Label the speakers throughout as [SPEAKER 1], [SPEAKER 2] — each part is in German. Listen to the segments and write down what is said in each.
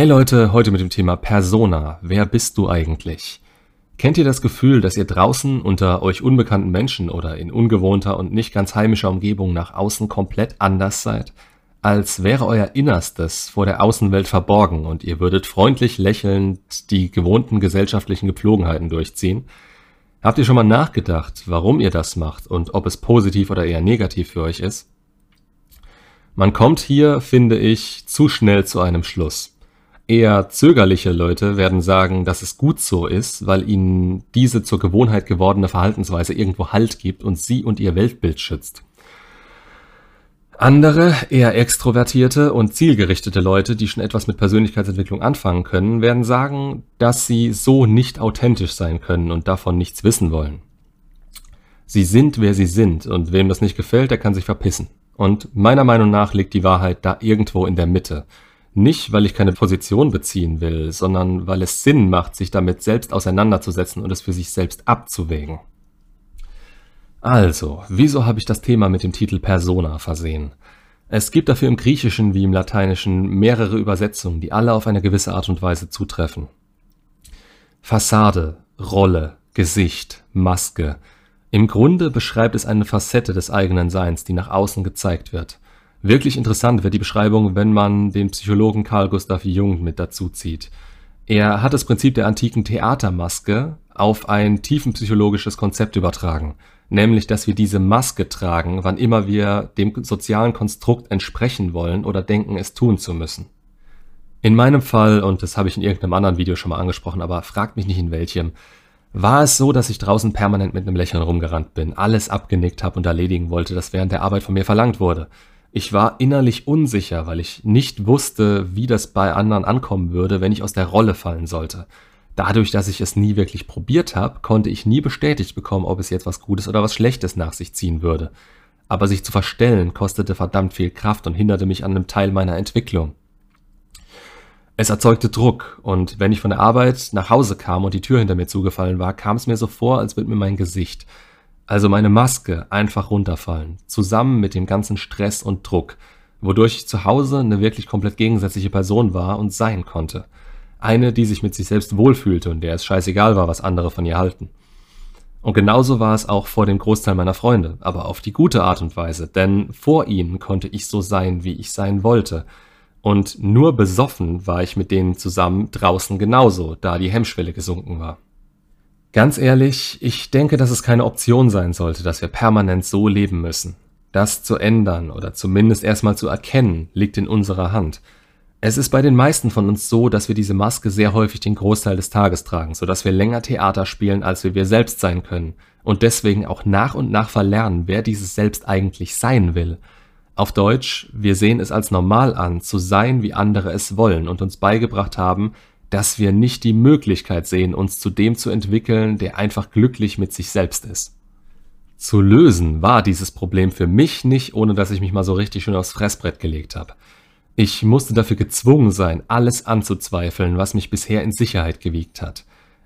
[SPEAKER 1] Hey Leute, heute mit dem Thema Persona. Wer bist du eigentlich? Kennt ihr das Gefühl, dass ihr draußen unter euch unbekannten Menschen oder in ungewohnter und nicht ganz heimischer Umgebung nach außen komplett anders seid? Als wäre euer Innerstes vor der Außenwelt verborgen und ihr würdet freundlich lächelnd die gewohnten gesellschaftlichen Gepflogenheiten durchziehen? Habt ihr schon mal nachgedacht, warum ihr das macht und ob es positiv oder eher negativ für euch ist? Man kommt hier, finde ich, zu schnell zu einem Schluss. Eher zögerliche Leute werden sagen, dass es gut so ist, weil ihnen diese zur Gewohnheit gewordene Verhaltensweise irgendwo Halt gibt und sie und ihr Weltbild schützt. Andere, eher extrovertierte und zielgerichtete Leute, die schon etwas mit Persönlichkeitsentwicklung anfangen können, werden sagen, dass sie so nicht authentisch sein können und davon nichts wissen wollen. Sie sind, wer sie sind, und wem das nicht gefällt, der kann sich verpissen. Und meiner Meinung nach liegt die Wahrheit da irgendwo in der Mitte. Nicht, weil ich keine Position beziehen will, sondern weil es Sinn macht, sich damit selbst auseinanderzusetzen und es für sich selbst abzuwägen. Also, wieso habe ich das Thema mit dem Titel Persona versehen? Es gibt dafür im Griechischen wie im Lateinischen mehrere Übersetzungen, die alle auf eine gewisse Art und Weise zutreffen. Fassade, Rolle, Gesicht, Maske. Im Grunde beschreibt es eine Facette des eigenen Seins, die nach außen gezeigt wird. Wirklich interessant wird die Beschreibung, wenn man den Psychologen Carl Gustav Jung mit dazu zieht. Er hat das Prinzip der antiken Theatermaske auf ein tiefenpsychologisches Konzept übertragen, nämlich dass wir diese Maske tragen, wann immer wir dem sozialen Konstrukt entsprechen wollen oder denken, es tun zu müssen. In meinem Fall, und das habe ich in irgendeinem anderen Video schon mal angesprochen, aber fragt mich nicht in welchem, war es so, dass ich draußen permanent mit einem Lächeln rumgerannt bin, alles abgenickt habe und erledigen wollte, das während der Arbeit von mir verlangt wurde. Ich war innerlich unsicher, weil ich nicht wusste, wie das bei anderen ankommen würde, wenn ich aus der Rolle fallen sollte. Dadurch, dass ich es nie wirklich probiert habe, konnte ich nie bestätigt bekommen, ob es jetzt was Gutes oder was Schlechtes nach sich ziehen würde. Aber sich zu verstellen kostete verdammt viel Kraft und hinderte mich an einem Teil meiner Entwicklung. Es erzeugte Druck, und wenn ich von der Arbeit nach Hause kam und die Tür hinter mir zugefallen war, kam es mir so vor, als würde mir mein Gesicht, also meine Maske einfach runterfallen, zusammen mit dem ganzen Stress und Druck, wodurch ich zu Hause eine wirklich komplett gegensätzliche Person war und sein konnte. Eine, die sich mit sich selbst wohlfühlte und der es scheißegal war, was andere von ihr halten. Und genauso war es auch vor dem Großteil meiner Freunde, aber auf die gute Art und Weise, denn vor ihnen konnte ich so sein, wie ich sein wollte. Und nur besoffen war ich mit denen zusammen draußen genauso, da die Hemmschwelle gesunken war. Ganz ehrlich, ich denke, dass es keine Option sein sollte, dass wir permanent so leben müssen. Das zu ändern oder zumindest erstmal zu erkennen, liegt in unserer Hand. Es ist bei den meisten von uns so, dass wir diese Maske sehr häufig den Großteil des Tages tragen, sodass wir länger Theater spielen, als wir wir selbst sein können und deswegen auch nach und nach verlernen, wer dieses Selbst eigentlich sein will. Auf Deutsch, wir sehen es als normal an, zu sein, wie andere es wollen und uns beigebracht haben, dass wir nicht die Möglichkeit sehen, uns zu dem zu entwickeln, der einfach glücklich mit sich selbst ist. Zu lösen war dieses Problem für mich nicht, ohne dass ich mich mal so richtig schön aufs Fressbrett gelegt habe. Ich musste dafür gezwungen sein, alles anzuzweifeln, was mich bisher in Sicherheit gewiegt hat.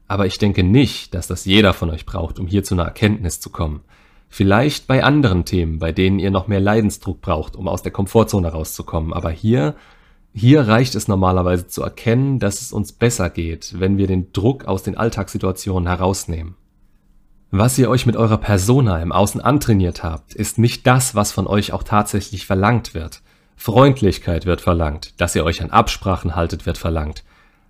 [SPEAKER 1] Aber ich denke nicht, dass das jeder von euch braucht, um hier zu einer Erkenntnis zu kommen. Vielleicht bei anderen Themen, bei denen ihr noch mehr Leidensdruck braucht, um aus der Komfortzone rauszukommen. Aber hier hier reicht es normalerweise zu erkennen, dass es uns besser geht, wenn wir den Druck aus den Alltagssituationen herausnehmen. Was ihr euch mit eurer Persona im Außen antrainiert habt, ist nicht das, was von euch auch tatsächlich verlangt wird. Freundlichkeit wird verlangt, dass ihr euch an Absprachen haltet, wird verlangt.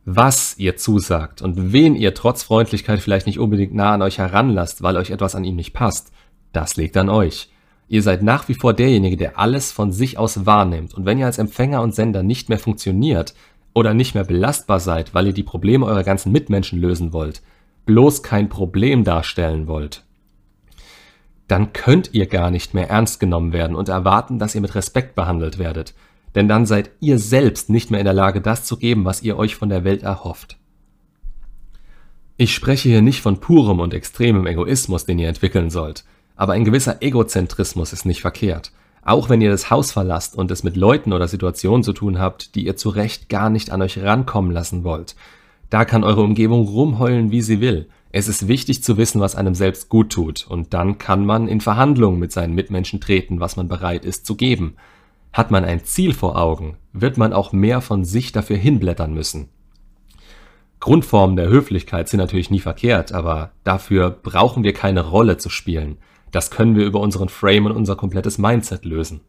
[SPEAKER 1] Was ihr zusagt und wen ihr trotz Freundlichkeit vielleicht nicht unbedingt nah an euch heranlasst, weil euch etwas an ihm nicht passt, das liegt an euch. Ihr seid nach wie vor derjenige, der alles von sich aus wahrnimmt. Und wenn ihr als Empfänger und Sender nicht mehr funktioniert oder nicht mehr belastbar seid, weil ihr die Probleme eurer ganzen Mitmenschen lösen wollt, bloß kein Problem darstellen wollt, dann könnt ihr gar nicht mehr ernst genommen werden und erwarten, dass ihr mit Respekt behandelt werdet. Denn dann seid ihr selbst nicht mehr in der Lage, das zu geben, was ihr euch von der Welt erhofft. Ich spreche hier nicht von purem und extremem Egoismus, den ihr entwickeln sollt. Aber ein gewisser Egozentrismus ist nicht verkehrt. Auch wenn ihr das Haus verlasst und es mit Leuten oder Situationen zu tun habt, die ihr zu Recht gar nicht an euch rankommen lassen wollt. Da kann eure Umgebung rumheulen, wie sie will. Es ist wichtig zu wissen, was einem selbst gut tut, und dann kann man in Verhandlungen mit seinen Mitmenschen treten, was man bereit ist zu geben. Hat man ein Ziel vor Augen, wird man auch mehr von sich dafür hinblättern müssen. Grundformen der Höflichkeit sind natürlich nie verkehrt, aber dafür brauchen wir keine Rolle zu spielen. Das können wir über unseren Frame und unser komplettes Mindset lösen.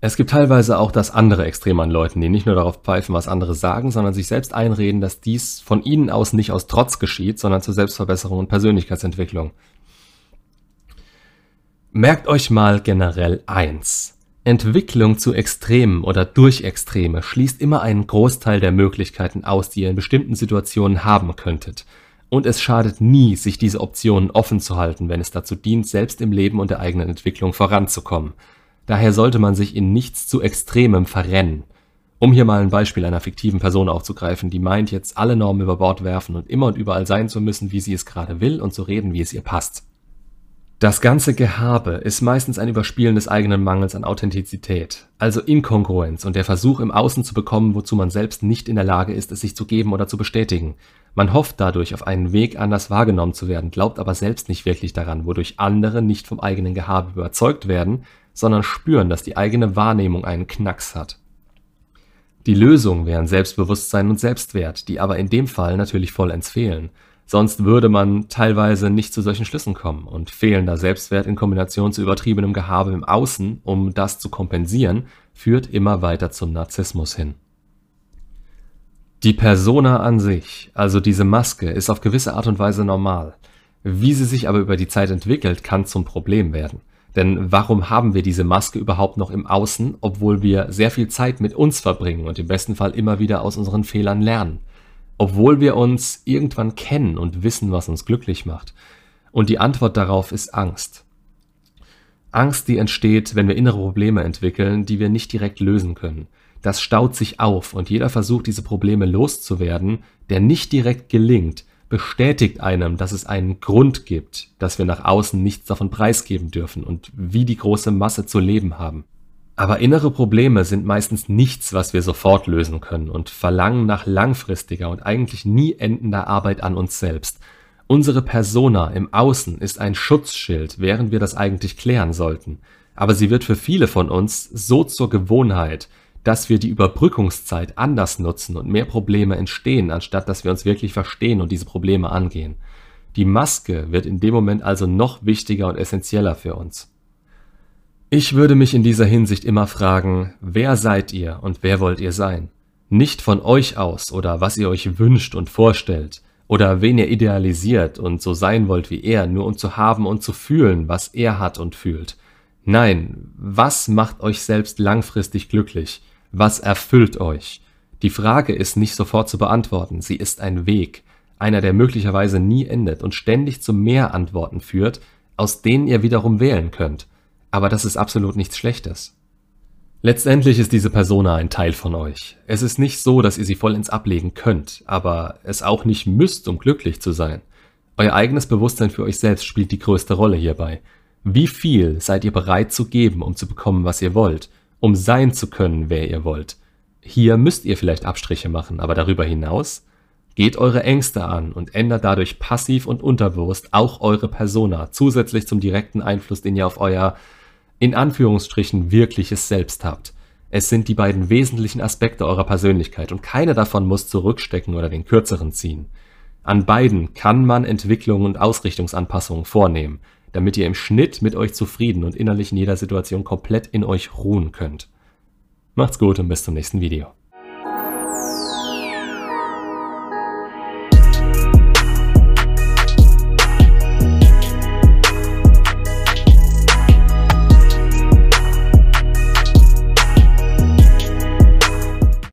[SPEAKER 1] Es gibt teilweise auch das andere Extrem an Leuten, die nicht nur darauf pfeifen, was andere sagen, sondern sich selbst einreden, dass dies von ihnen aus nicht aus Trotz geschieht, sondern zur Selbstverbesserung und Persönlichkeitsentwicklung. Merkt euch mal generell eins. Entwicklung zu Extremen oder durch Extreme schließt immer einen Großteil der Möglichkeiten aus, die ihr in bestimmten Situationen haben könntet. Und es schadet nie, sich diese Optionen offen zu halten, wenn es dazu dient, selbst im Leben und der eigenen Entwicklung voranzukommen. Daher sollte man sich in nichts zu Extremem verrennen. Um hier mal ein Beispiel einer fiktiven Person aufzugreifen, die meint, jetzt alle Normen über Bord werfen und immer und überall sein zu müssen, wie sie es gerade will und zu reden, wie es ihr passt. Das ganze Gehabe ist meistens ein Überspielen des eigenen Mangels an Authentizität, also Inkongruenz und der Versuch im Außen zu bekommen, wozu man selbst nicht in der Lage ist, es sich zu geben oder zu bestätigen. Man hofft dadurch auf einen Weg, anders wahrgenommen zu werden, glaubt aber selbst nicht wirklich daran, wodurch andere nicht vom eigenen Gehabe überzeugt werden, sondern spüren, dass die eigene Wahrnehmung einen Knacks hat. Die Lösung wären Selbstbewusstsein und Selbstwert, die aber in dem Fall natürlich vollends fehlen. Sonst würde man teilweise nicht zu solchen Schlüssen kommen und fehlender Selbstwert in Kombination zu übertriebenem Gehabe im Außen, um das zu kompensieren, führt immer weiter zum Narzissmus hin. Die Persona an sich, also diese Maske, ist auf gewisse Art und Weise normal. Wie sie sich aber über die Zeit entwickelt, kann zum Problem werden. Denn warum haben wir diese Maske überhaupt noch im Außen, obwohl wir sehr viel Zeit mit uns verbringen und im besten Fall immer wieder aus unseren Fehlern lernen? Obwohl wir uns irgendwann kennen und wissen, was uns glücklich macht. Und die Antwort darauf ist Angst. Angst, die entsteht, wenn wir innere Probleme entwickeln, die wir nicht direkt lösen können. Das staut sich auf und jeder Versuch, diese Probleme loszuwerden, der nicht direkt gelingt, bestätigt einem, dass es einen Grund gibt, dass wir nach außen nichts davon preisgeben dürfen und wie die große Masse zu leben haben. Aber innere Probleme sind meistens nichts, was wir sofort lösen können und verlangen nach langfristiger und eigentlich nie endender Arbeit an uns selbst. Unsere Persona im Außen ist ein Schutzschild, während wir das eigentlich klären sollten. Aber sie wird für viele von uns so zur Gewohnheit, dass wir die Überbrückungszeit anders nutzen und mehr Probleme entstehen, anstatt dass wir uns wirklich verstehen und diese Probleme angehen. Die Maske wird in dem Moment also noch wichtiger und essentieller für uns. Ich würde mich in dieser Hinsicht immer fragen, wer seid ihr und wer wollt ihr sein? Nicht von euch aus oder was ihr euch wünscht und vorstellt oder wen ihr idealisiert und so sein wollt wie er, nur um zu haben und zu fühlen, was er hat und fühlt. Nein, was macht euch selbst langfristig glücklich? Was erfüllt euch? Die Frage ist nicht sofort zu beantworten, sie ist ein Weg, einer, der möglicherweise nie endet und ständig zu mehr Antworten führt, aus denen ihr wiederum wählen könnt. Aber das ist absolut nichts Schlechtes. Letztendlich ist diese Persona ein Teil von euch. Es ist nicht so, dass ihr sie vollends ablegen könnt, aber es auch nicht müsst, um glücklich zu sein. Euer eigenes Bewusstsein für euch selbst spielt die größte Rolle hierbei. Wie viel seid ihr bereit zu geben, um zu bekommen, was ihr wollt? um sein zu können, wer ihr wollt. Hier müsst ihr vielleicht Abstriche machen, aber darüber hinaus geht eure Ängste an und ändert dadurch passiv und unterbewusst auch eure Persona, zusätzlich zum direkten Einfluss, den ihr auf euer in Anführungsstrichen wirkliches Selbst habt. Es sind die beiden wesentlichen Aspekte eurer Persönlichkeit und keine davon muss zurückstecken oder den kürzeren ziehen. An beiden kann man Entwicklungen und Ausrichtungsanpassungen vornehmen, damit ihr im Schnitt mit euch zufrieden und innerlich in jeder Situation komplett in euch ruhen könnt. Macht's gut und bis zum nächsten Video.